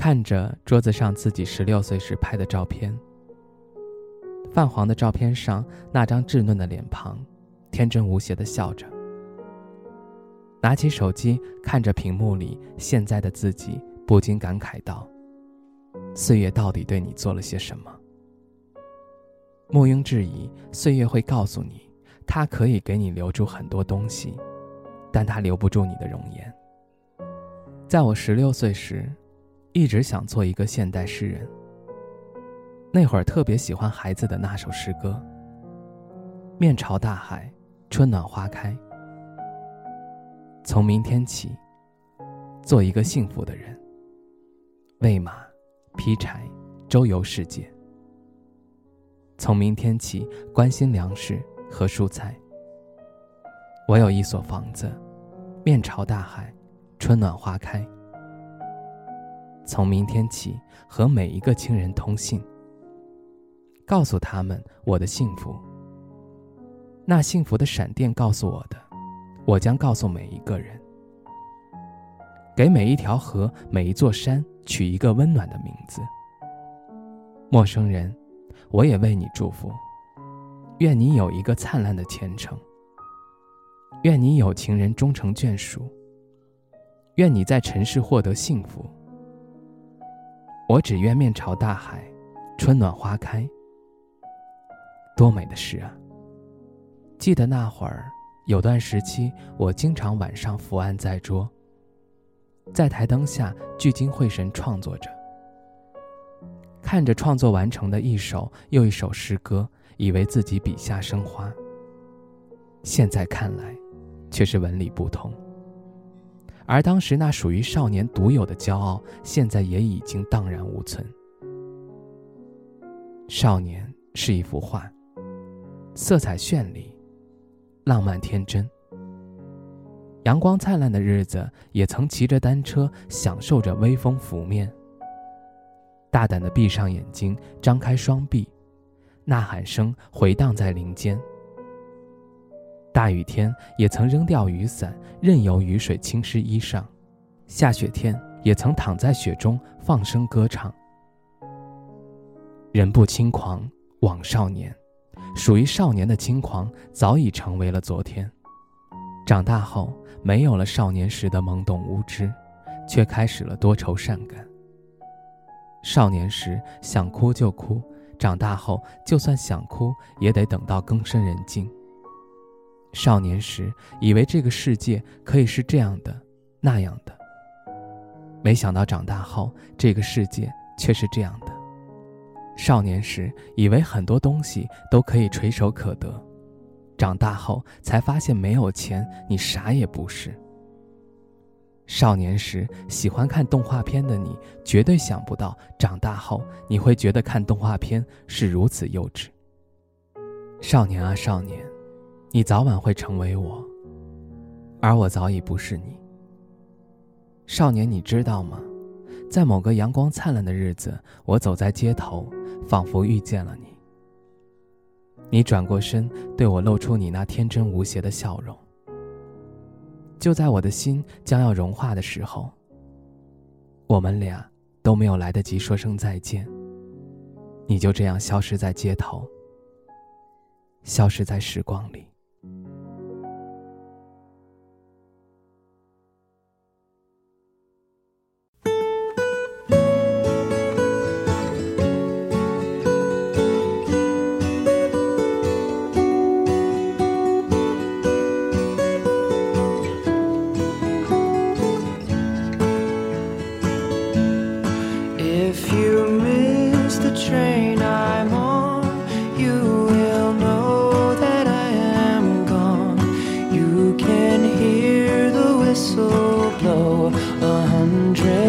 看着桌子上自己十六岁时拍的照片，泛黄的照片上那张稚嫩的脸庞，天真无邪的笑着。拿起手机看着屏幕里现在的自己，不禁感慨道：“岁月到底对你做了些什么？”毋庸置疑，岁月会告诉你，它可以给你留住很多东西，但它留不住你的容颜。在我十六岁时。一直想做一个现代诗人。那会儿特别喜欢孩子的那首诗歌：“面朝大海，春暖花开。”从明天起，做一个幸福的人。喂马，劈柴，周游世界。从明天起，关心粮食和蔬菜。我有一所房子，面朝大海，春暖花开。从明天起，和每一个亲人通信，告诉他们我的幸福。那幸福的闪电告诉我的，我将告诉每一个人。给每一条河、每一座山取一个温暖的名字。陌生人，我也为你祝福。愿你有一个灿烂的前程。愿你有情人终成眷属。愿你在尘世获得幸福。我只愿面朝大海，春暖花开。多美的诗啊！记得那会儿，有段时期，我经常晚上伏案在桌，在台灯下聚精会神创作着，看着创作完成的一首又一首诗歌，以为自己笔下生花。现在看来，却是文理不通。而当时那属于少年独有的骄傲，现在也已经荡然无存。少年是一幅画，色彩绚丽，浪漫天真。阳光灿烂的日子，也曾骑着单车，享受着微风拂面。大胆的闭上眼睛，张开双臂，呐喊声回荡在林间。大雨天也曾扔掉雨伞，任由雨水侵湿衣裳；下雪天也曾躺在雪中放声歌唱。人不轻狂枉少年，属于少年的轻狂早已成为了昨天。长大后没有了少年时的懵懂无知，却开始了多愁善感。少年时想哭就哭，长大后就算想哭，也得等到更深人静。少年时以为这个世界可以是这样的、那样的，没想到长大后这个世界却是这样的。少年时以为很多东西都可以垂手可得，长大后才发现没有钱你啥也不是。少年时喜欢看动画片的你，绝对想不到长大后你会觉得看动画片是如此幼稚。少年啊，少年。你早晚会成为我，而我早已不是你。少年，你知道吗？在某个阳光灿烂的日子，我走在街头，仿佛遇见了你。你转过身，对我露出你那天真无邪的笑容。就在我的心将要融化的时候，我们俩都没有来得及说声再见，你就这样消失在街头，消失在时光里。whistle blow a hundred.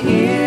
here.